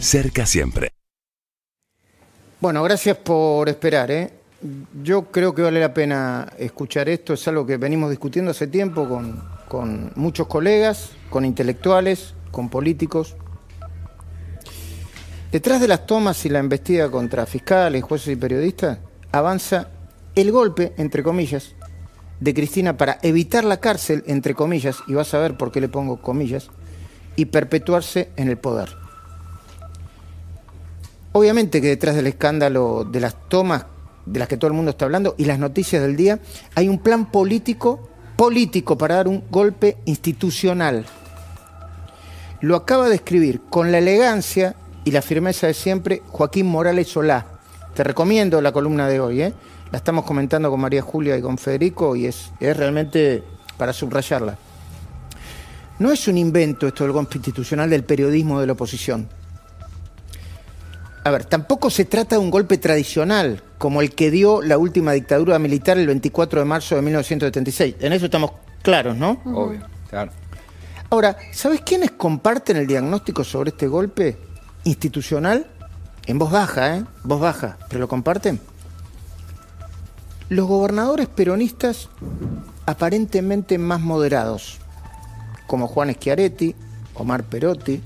Cerca siempre. Bueno, gracias por esperar. ¿eh? Yo creo que vale la pena escuchar esto. Es algo que venimos discutiendo hace tiempo con, con muchos colegas, con intelectuales, con políticos. Detrás de las tomas y la embestida contra fiscales, jueces y periodistas, avanza el golpe, entre comillas, de Cristina para evitar la cárcel, entre comillas, y vas a ver por qué le pongo comillas, y perpetuarse en el poder. Obviamente que detrás del escándalo de las tomas de las que todo el mundo está hablando y las noticias del día, hay un plan político, político para dar un golpe institucional. Lo acaba de escribir con la elegancia y la firmeza de siempre Joaquín Morales Solá. Te recomiendo la columna de hoy, ¿eh? la estamos comentando con María Julia y con Federico y es, es realmente para subrayarla. No es un invento esto del golpe institucional del periodismo de la oposición a ver, tampoco se trata de un golpe tradicional, como el que dio la última dictadura militar el 24 de marzo de 1976. En eso estamos claros, ¿no? Obvio, claro. Ahora, ¿sabes quiénes comparten el diagnóstico sobre este golpe institucional? En voz baja, ¿eh? Voz baja, pero lo comparten. Los gobernadores peronistas aparentemente más moderados, como Juan Schiaretti, Omar Perotti,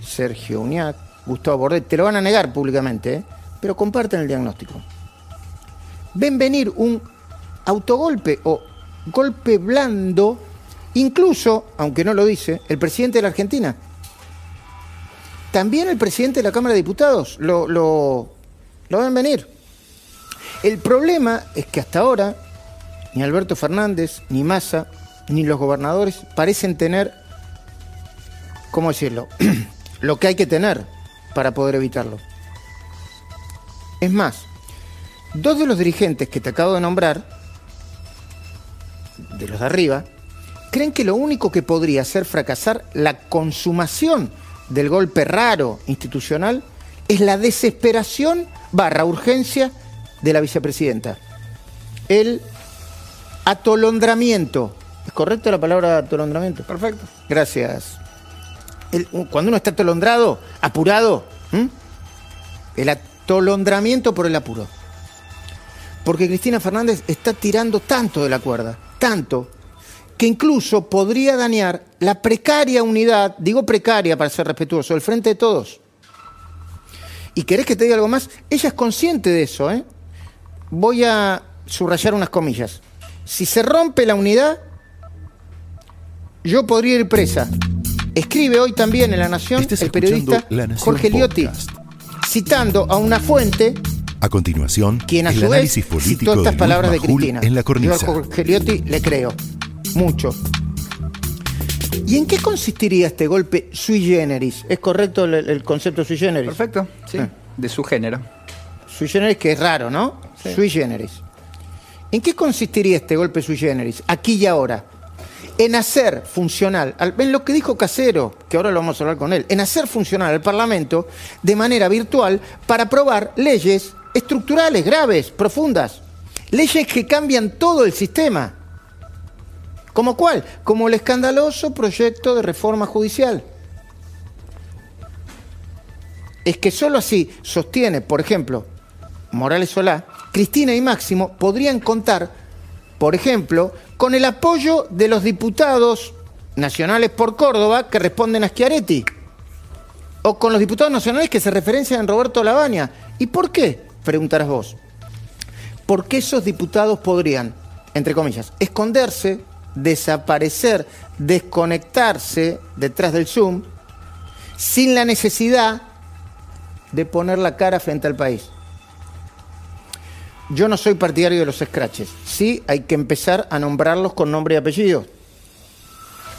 Sergio Uñac, Gustavo Bordet, te lo van a negar públicamente, ¿eh? pero comparten el diagnóstico. Ven venir un autogolpe o golpe blando, incluso, aunque no lo dice, el presidente de la Argentina. También el presidente de la Cámara de Diputados lo, lo, lo ven venir. El problema es que hasta ahora ni Alberto Fernández, ni Massa, ni los gobernadores parecen tener, ¿cómo decirlo?, lo que hay que tener para poder evitarlo. Es más, dos de los dirigentes que te acabo de nombrar, de los de arriba, creen que lo único que podría hacer fracasar la consumación del golpe raro institucional es la desesperación barra urgencia de la vicepresidenta. El atolondramiento. ¿Es correcta la palabra atolondramiento? Perfecto. Gracias cuando uno está atolondrado, apurado, el atolondramiento por el apuro. Porque Cristina Fernández está tirando tanto de la cuerda, tanto, que incluso podría dañar la precaria unidad, digo precaria para ser respetuoso, del frente de todos. ¿Y querés que te diga algo más? Ella es consciente de eso, ¿eh? Voy a subrayar unas comillas. Si se rompe la unidad, yo podría ir presa. Escribe hoy también en La Nación el periodista Jorge Liotti, citando a una fuente a continuación, quien a su vez citó estas palabras de Cristina. En la Yo a Jorge Liotti le creo, mucho. ¿Y en qué consistiría este golpe sui generis? ¿Es correcto el, concepto sui generis? Perfecto, sí, ah. de su género. Sui generis que es raro, ¿no? Sui generis. ¿En qué consistiría este golpe sui generis? Aquí y ahora en hacer funcional, en lo que dijo Casero, que ahora lo vamos a hablar con él, en hacer funcional al Parlamento de manera virtual para aprobar leyes estructurales, graves, profundas, leyes que cambian todo el sistema. ¿Como cuál? Como el escandaloso proyecto de reforma judicial. Es que solo así sostiene, por ejemplo, Morales Solá, Cristina y Máximo podrían contar, por ejemplo, con el apoyo de los diputados nacionales por Córdoba que responden a Schiaretti, o con los diputados nacionales que se referencian en Roberto Labaña. ¿Y por qué? Preguntarás vos. Porque esos diputados podrían, entre comillas, esconderse, desaparecer, desconectarse detrás del Zoom, sin la necesidad de poner la cara frente al país. Yo no soy partidario de los scratches. Sí, hay que empezar a nombrarlos con nombre y apellido.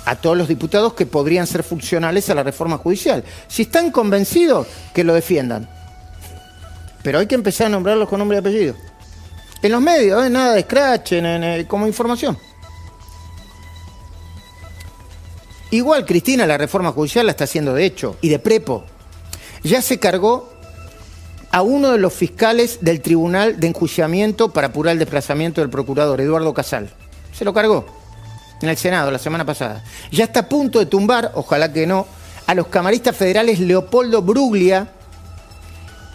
A todos los diputados que podrían ser funcionales a la reforma judicial. Si están convencidos, que lo defiendan. Pero hay que empezar a nombrarlos con nombre y apellido. En los medios, ¿eh? nada de scratch, en, como información. Igual Cristina la reforma judicial la está haciendo de hecho y de prepo. Ya se cargó a uno de los fiscales del Tribunal de Enjuiciamiento para apurar el desplazamiento del procurador, Eduardo Casal. Se lo cargó en el Senado la semana pasada. Ya está a punto de tumbar, ojalá que no, a los camaristas federales Leopoldo Bruglia,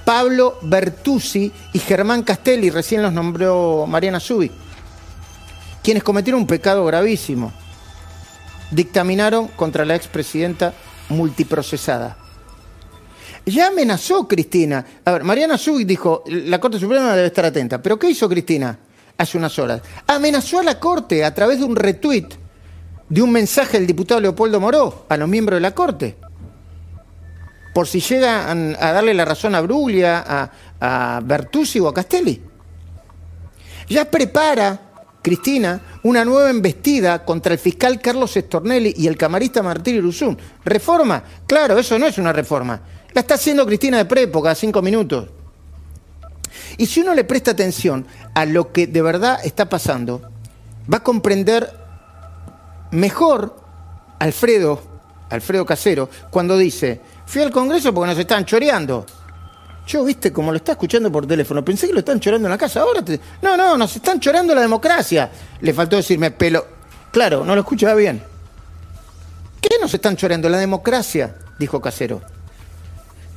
Pablo Bertuzzi y Germán Castelli, recién los nombró Mariana Subi, quienes cometieron un pecado gravísimo. Dictaminaron contra la expresidenta multiprocesada. Ya amenazó Cristina. A ver, Mariana Subi dijo, la Corte Suprema debe estar atenta. ¿Pero qué hizo Cristina hace unas horas? Amenazó a la Corte a través de un retweet de un mensaje del diputado Leopoldo Moró a los miembros de la Corte por si llegan a darle la razón a Bruglia, a, a Bertuzzi o a Castelli. Ya prepara Cristina una nueva embestida contra el fiscal Carlos Estornelli y el camarista Martín Iruzún. ¿Reforma? Claro, eso no es una reforma. La está haciendo Cristina de Prepo cada cinco minutos. Y si uno le presta atención a lo que de verdad está pasando, va a comprender mejor Alfredo, Alfredo Casero, cuando dice, Fui al Congreso porque nos están choreando. Yo, viste, como lo está escuchando por teléfono, pensé que lo están chorando en la casa. Ahora, no, no, nos están chorando la democracia. Le faltó decirme, pelo. Claro, no lo escuchaba bien. ¿Qué nos están chorando? La democracia, dijo Casero.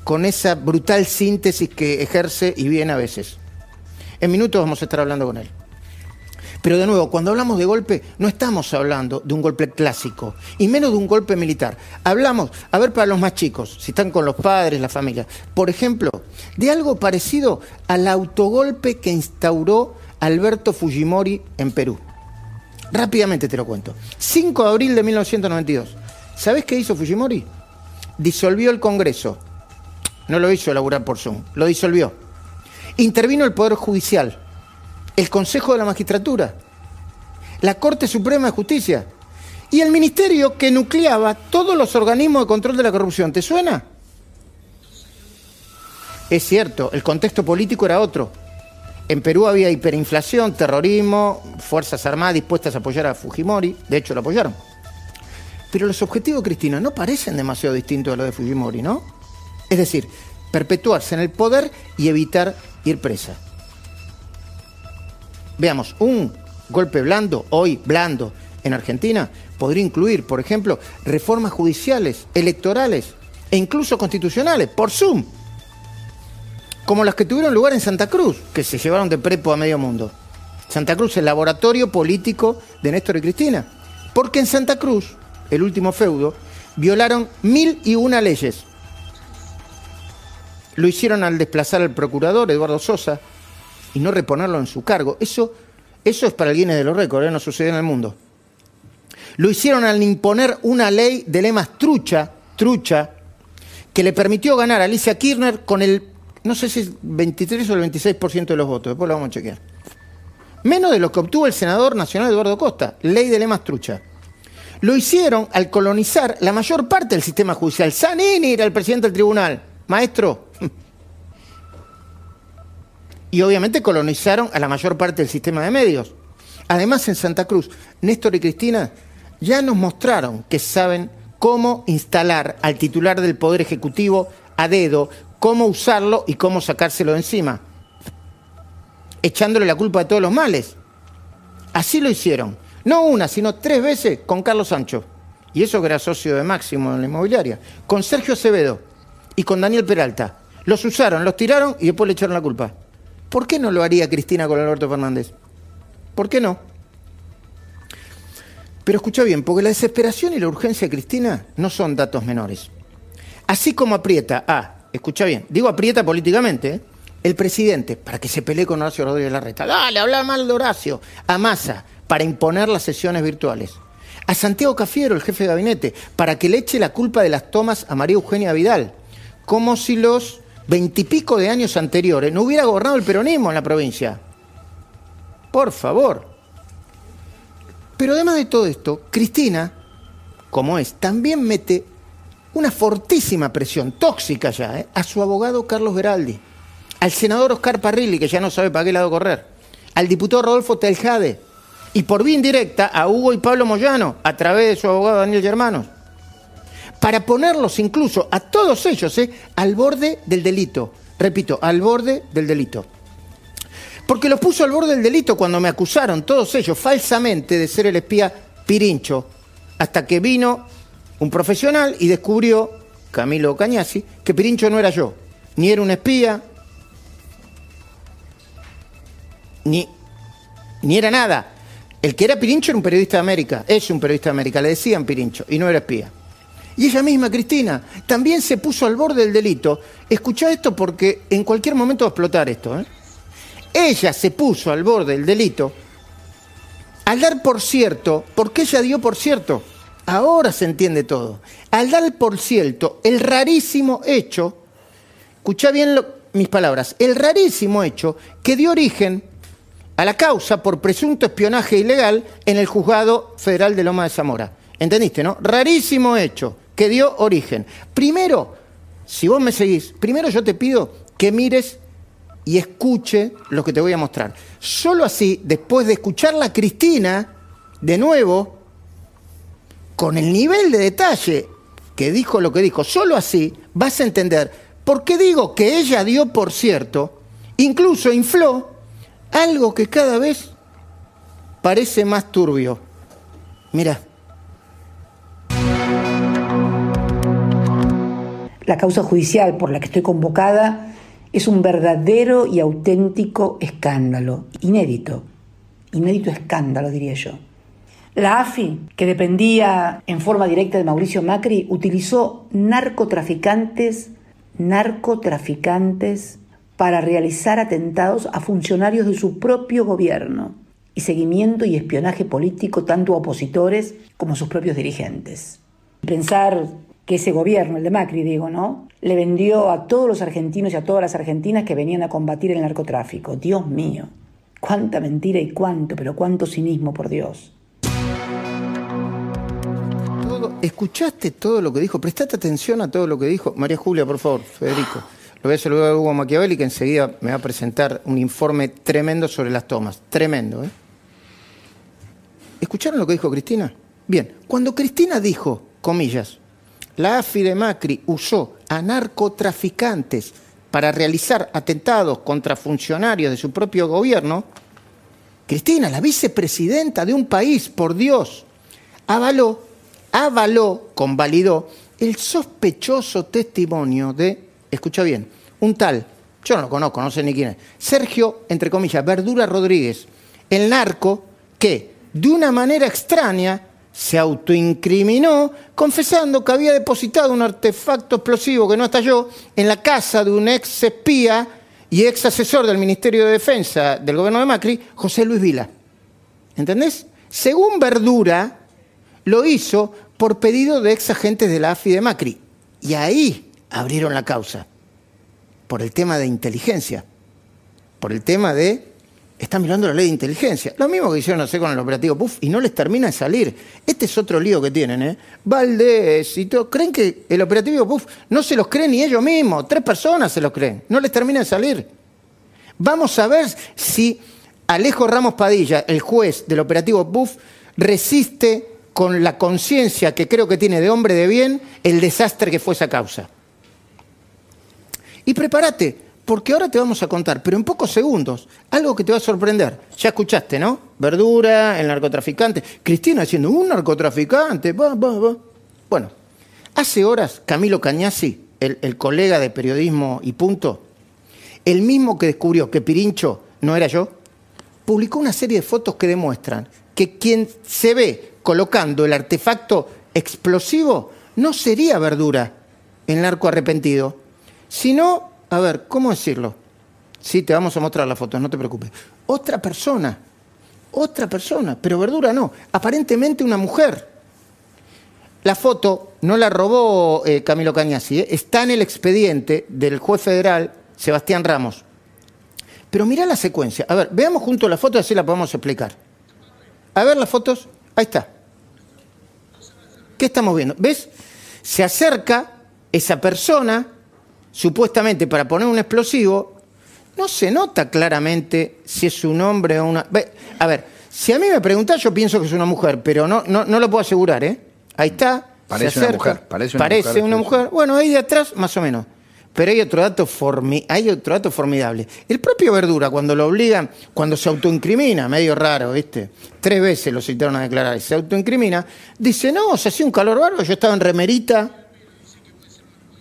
Con esa brutal síntesis que ejerce y bien a veces. En minutos vamos a estar hablando con él. Pero de nuevo, cuando hablamos de golpe, no estamos hablando de un golpe clásico, y menos de un golpe militar. Hablamos, a ver, para los más chicos, si están con los padres, la familia, por ejemplo, de algo parecido al autogolpe que instauró Alberto Fujimori en Perú. Rápidamente te lo cuento. 5 de abril de 1992. ¿Sabés qué hizo Fujimori? Disolvió el Congreso. No lo hizo elaborar por Zoom, lo disolvió. Intervino el Poder Judicial el Consejo de la Magistratura, la Corte Suprema de Justicia y el Ministerio que nucleaba todos los organismos de control de la corrupción. ¿Te suena? Es cierto, el contexto político era otro. En Perú había hiperinflación, terrorismo, Fuerzas Armadas dispuestas a apoyar a Fujimori, de hecho lo apoyaron. Pero los objetivos, Cristina, no parecen demasiado distintos a los de Fujimori, ¿no? Es decir, perpetuarse en el poder y evitar ir presa. Veamos, un golpe blando, hoy blando, en Argentina, podría incluir, por ejemplo, reformas judiciales, electorales e incluso constitucionales, por Zoom, como las que tuvieron lugar en Santa Cruz, que se llevaron de prepo a medio mundo. Santa Cruz, el laboratorio político de Néstor y Cristina. Porque en Santa Cruz, el último feudo, violaron mil y una leyes. Lo hicieron al desplazar al procurador Eduardo Sosa, y no reponerlo en su cargo. Eso, eso es para el de los récords, ¿eh? no sucede en el mundo. Lo hicieron al imponer una ley de lemas trucha, trucha, que le permitió ganar a Alicia Kirchner con el, no sé si es 23 o el 26% de los votos, después lo vamos a chequear. Menos de lo que obtuvo el senador nacional Eduardo Costa, ley de lemas trucha. Lo hicieron al colonizar la mayor parte del sistema judicial. Sanini era el presidente del tribunal. Maestro, y obviamente colonizaron a la mayor parte del sistema de medios. Además, en Santa Cruz, Néstor y Cristina ya nos mostraron que saben cómo instalar al titular del Poder Ejecutivo a dedo, cómo usarlo y cómo sacárselo de encima, echándole la culpa de todos los males. Así lo hicieron, no una, sino tres veces con Carlos Sancho, y eso que era socio de Máximo en la inmobiliaria, con Sergio Acevedo y con Daniel Peralta. Los usaron, los tiraron y después le echaron la culpa. ¿Por qué no lo haría Cristina con Alberto Fernández? ¿Por qué no? Pero escucha bien, porque la desesperación y la urgencia de Cristina no son datos menores. Así como aprieta a, escucha bien, digo aprieta políticamente, ¿eh? el presidente para que se pelee con Horacio Rodríguez Larreta. Dale, habla mal de Horacio. A Massa para imponer las sesiones virtuales. A Santiago Cafiero, el jefe de gabinete, para que le eche la culpa de las tomas a María Eugenia Vidal. Como si los veintipico de años anteriores no hubiera gobernado el peronismo en la provincia. Por favor. Pero además de todo esto, Cristina, como es, también mete una fortísima presión, tóxica ya, ¿eh? a su abogado Carlos Beraldi, al senador Oscar Parrilli, que ya no sabe para qué lado correr, al diputado Rodolfo Teljade, y por vía indirecta a Hugo y Pablo Moyano, a través de su abogado Daniel Germanos para ponerlos incluso a todos ellos ¿eh? al borde del delito. Repito, al borde del delito. Porque los puso al borde del delito cuando me acusaron todos ellos falsamente de ser el espía Pirincho, hasta que vino un profesional y descubrió Camilo Cañasi, que Pirincho no era yo, ni era un espía, ni, ni era nada. El que era Pirincho era un periodista de América, es un periodista de América, le decían Pirincho, y no era espía. Y ella misma, Cristina, también se puso al borde del delito. Escuchá esto porque en cualquier momento va a explotar esto. ¿eh? Ella se puso al borde del delito al dar por cierto, porque ella dio por cierto, ahora se entiende todo, al dar por cierto el rarísimo hecho, escuchá bien mis palabras, el rarísimo hecho que dio origen a la causa por presunto espionaje ilegal en el juzgado federal de Loma de Zamora. ¿Entendiste, no? Rarísimo hecho que dio origen. Primero, si vos me seguís, primero yo te pido que mires y escuche lo que te voy a mostrar. Solo así, después de escucharla a Cristina, de nuevo, con el nivel de detalle que dijo lo que dijo, solo así vas a entender por qué digo que ella dio por cierto, incluso infló algo que cada vez parece más turbio. Mira. La causa judicial por la que estoy convocada es un verdadero y auténtico escándalo, inédito, inédito escándalo diría yo. La AFI, que dependía en forma directa de Mauricio Macri, utilizó narcotraficantes, narcotraficantes para realizar atentados a funcionarios de su propio gobierno y seguimiento y espionaje político tanto a opositores como a sus propios dirigentes. Pensar que ese gobierno, el de Macri digo, ¿no? Le vendió a todos los argentinos y a todas las argentinas que venían a combatir el narcotráfico. Dios mío, cuánta mentira y cuánto, pero cuánto cinismo, por Dios. ¿Escuchaste todo lo que dijo? Prestate atención a todo lo que dijo. María Julia, por favor, Federico. Lo voy a saludar a Hugo Machiavelli, que enseguida me va a presentar un informe tremendo sobre las tomas. Tremendo, ¿eh? ¿Escucharon lo que dijo Cristina? Bien, cuando Cristina dijo, comillas, la AFI de Macri usó a narcotraficantes para realizar atentados contra funcionarios de su propio gobierno, Cristina, la vicepresidenta de un país, por Dios, avaló, avaló, convalidó el sospechoso testimonio de, escucha bien, un tal, yo no lo conozco, no sé ni quién es, Sergio, entre comillas, Verdura Rodríguez, el narco que, de una manera extraña, se autoincriminó confesando que había depositado un artefacto explosivo que no estalló en la casa de un ex espía y ex asesor del Ministerio de Defensa del gobierno de Macri, José Luis Vila. ¿Entendés? Según Verdura, lo hizo por pedido de ex agentes de la AFI de Macri. Y ahí abrieron la causa. Por el tema de inteligencia. Por el tema de están mirando la ley de inteligencia. Lo mismo que hicieron hacer con el operativo PUF y no les termina de salir. Este es otro lío que tienen, ¿eh? Valdés y todo. ¿Creen que el operativo PUF no se los creen ni ellos mismos? Tres personas se los creen. No les termina de salir. Vamos a ver si Alejo Ramos Padilla, el juez del operativo PUF, resiste con la conciencia que creo que tiene de hombre de bien el desastre que fue esa causa. Y prepárate, porque ahora te vamos a contar, pero en pocos segundos, algo que te va a sorprender. Ya escuchaste, ¿no? Verdura, el narcotraficante. Cristina diciendo, un narcotraficante, va, va, va. Bueno, hace horas Camilo Cañasi, el, el colega de periodismo y punto, el mismo que descubrió que Pirincho no era yo, publicó una serie de fotos que demuestran que quien se ve colocando el artefacto explosivo no sería verdura, el narco arrepentido, sino a ver, ¿cómo decirlo? Sí, te vamos a mostrar las fotos, no te preocupes. Otra persona, otra persona, pero verdura no, aparentemente una mujer. La foto no la robó eh, Camilo Cañasi, ¿eh? está en el expediente del juez federal Sebastián Ramos. Pero mira la secuencia. A ver, veamos juntos la foto y así la podemos explicar. A ver las fotos. Ahí está. ¿Qué estamos viendo? ¿Ves? Se acerca esa persona supuestamente para poner un explosivo, no se nota claramente si es un hombre o una... A ver, si a mí me preguntas, yo pienso que es una mujer, pero no, no, no lo puedo asegurar, ¿eh? Ahí está. Parece una mujer. Parece una parece mujer. Una mujer. Bueno, ahí de atrás, más o menos. Pero hay otro dato hay otro dato formidable. El propio Verdura, cuando lo obligan, cuando se autoincrimina, medio raro, ¿viste? Tres veces lo citaron a declarar, y se autoincrimina, dice, no, se hacía un calor bárbaro, yo estaba en remerita,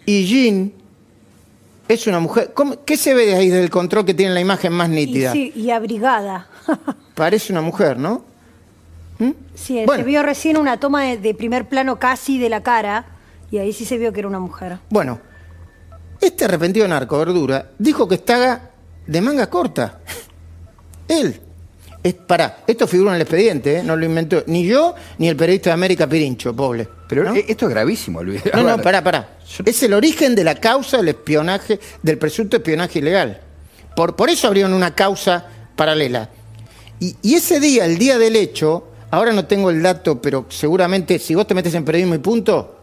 Y Jean es una mujer. ¿Qué se ve de ahí del control que tiene la imagen más nítida? Y, sí, y abrigada. Parece una mujer, ¿no? ¿Mm? Sí, se vio recién una toma de, primer plano casi de la cara y ahí sí se vio que era una mujer. Bueno, este arrepentido narco, verdura, dijo que estaba de manga corta. Él. Es, pará, esto figura en el expediente, ¿eh? no lo inventó ni yo ni el periodista de América Pirincho, pobre. Pero esto es gravísimo, Luis. No, no, pará, pará. Es el origen de la causa del espionaje, del presunto espionaje ilegal. Por, por eso abrieron una causa paralela. Y, ese día, el día del hecho, ahora no tengo el dato, pero seguramente si vos te metes en periodismo y punto,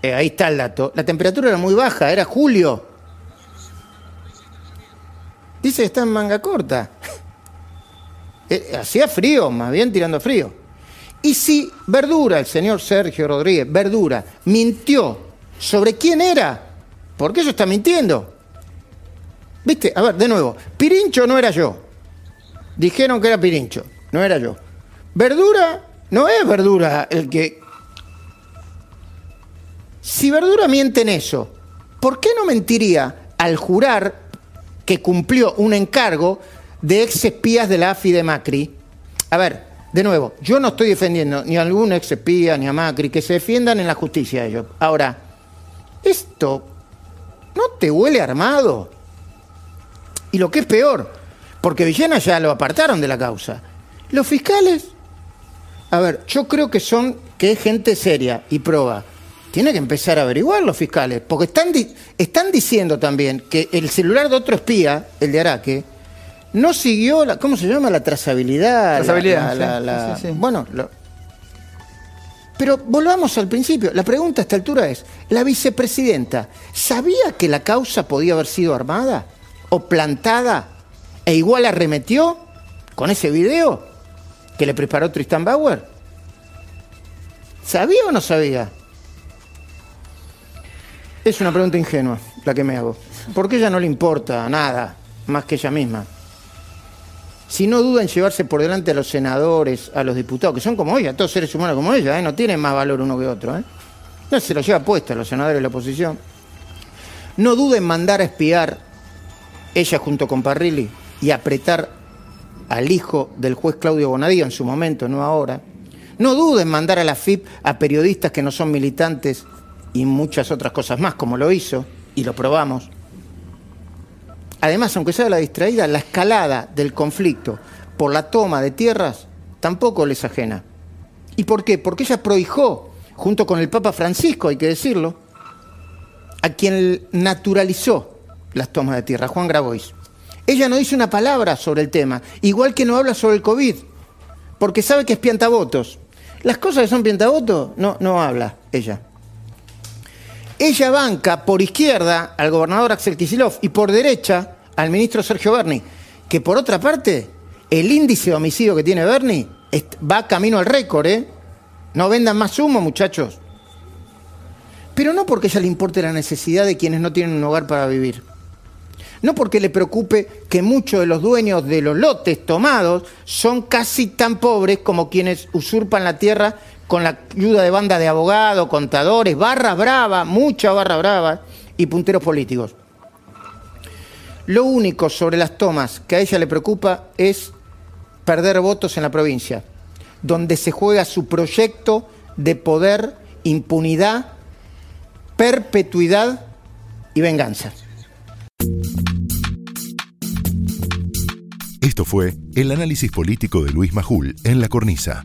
eh, ahí está el dato. La temperatura era muy baja, era julio. Dice que está en manga corta. Eh, hacía frío, más bien tirando frío. Y si Verdura, el señor Sergio Rodríguez, Verdura, mintió sobre quién era, ¿por qué eso está mintiendo? ¿Viste? A ver, de nuevo, Pirincho no era yo. Dijeron que era Pirincho, no era yo. Verdura no es Verdura el que... Si Verdura miente en eso, ¿por qué no mentiría al jurar que cumplió un encargo de ex espías de la AFI de Macri. A ver, de nuevo, yo no estoy defendiendo ni a algún ex espía ni a Macri, que se defiendan en la justicia ellos. Ahora, esto no te huele armado. Y lo que es peor, porque Villena ya lo apartaron de la causa. Los fiscales, a ver, yo creo que son, que es gente seria y proba. Tiene que empezar a averiguar los fiscales, porque están, están diciendo también que el celular de otro espía, el de Araque, no siguió, la, ¿cómo se llama? La trazabilidad. Trazabilidad, Bueno, pero volvamos al principio. La pregunta a esta altura es, ¿la vicepresidenta sabía que la causa podía haber sido armada o plantada e igual arremetió con ese video que le preparó Tristan Bauer? ¿Sabía o no sabía? Es una pregunta ingenua la que me hago. Porque ella no le importa nada más que ella misma si no duda en llevarse por delante a los senadores, a los diputados, que son como ella, todos seres humanos como ella, ¿eh? no tienen más valor uno que otro. ¿eh? No se lo lleva puesta a los senadores de la oposición. No duda en mandar a espiar ella junto con Parrilli y apretar al hijo del juez Claudio Bonadío en su momento, no ahora. No duda en mandar a la FIP a periodistas que no son militantes y muchas otras cosas más, como lo hizo, y lo probamos. Además, aunque sea la distraída, la escalada del conflicto por la toma de tierras tampoco les ajena. ¿Y por qué? Porque ella prohijó, junto con el Papa Francisco, hay que decirlo, a quien naturalizó las tomas de tierra, Juan Grabois. Ella no dice una palabra sobre el tema, igual que no habla sobre el COVID, porque sabe que es piantavotos. Las cosas que son piantavotos, no, no habla ella. Ella banca por izquierda al gobernador Axel Kicillof y por derecha al ministro Sergio Berni, que por otra parte, el índice de homicidio que tiene Berni va camino al récord, ¿eh? No vendan más humo, muchachos. Pero no porque ella le importe la necesidad de quienes no tienen un hogar para vivir. No porque le preocupe que muchos de los dueños de los lotes tomados son casi tan pobres como quienes usurpan la tierra con la ayuda de banda de abogados, contadores, barra brava, mucha barra brava y punteros políticos. Lo único sobre las tomas que a ella le preocupa es perder votos en la provincia, donde se juega su proyecto de poder, impunidad, perpetuidad y venganza. Esto fue el análisis político de Luis Majul en La Cornisa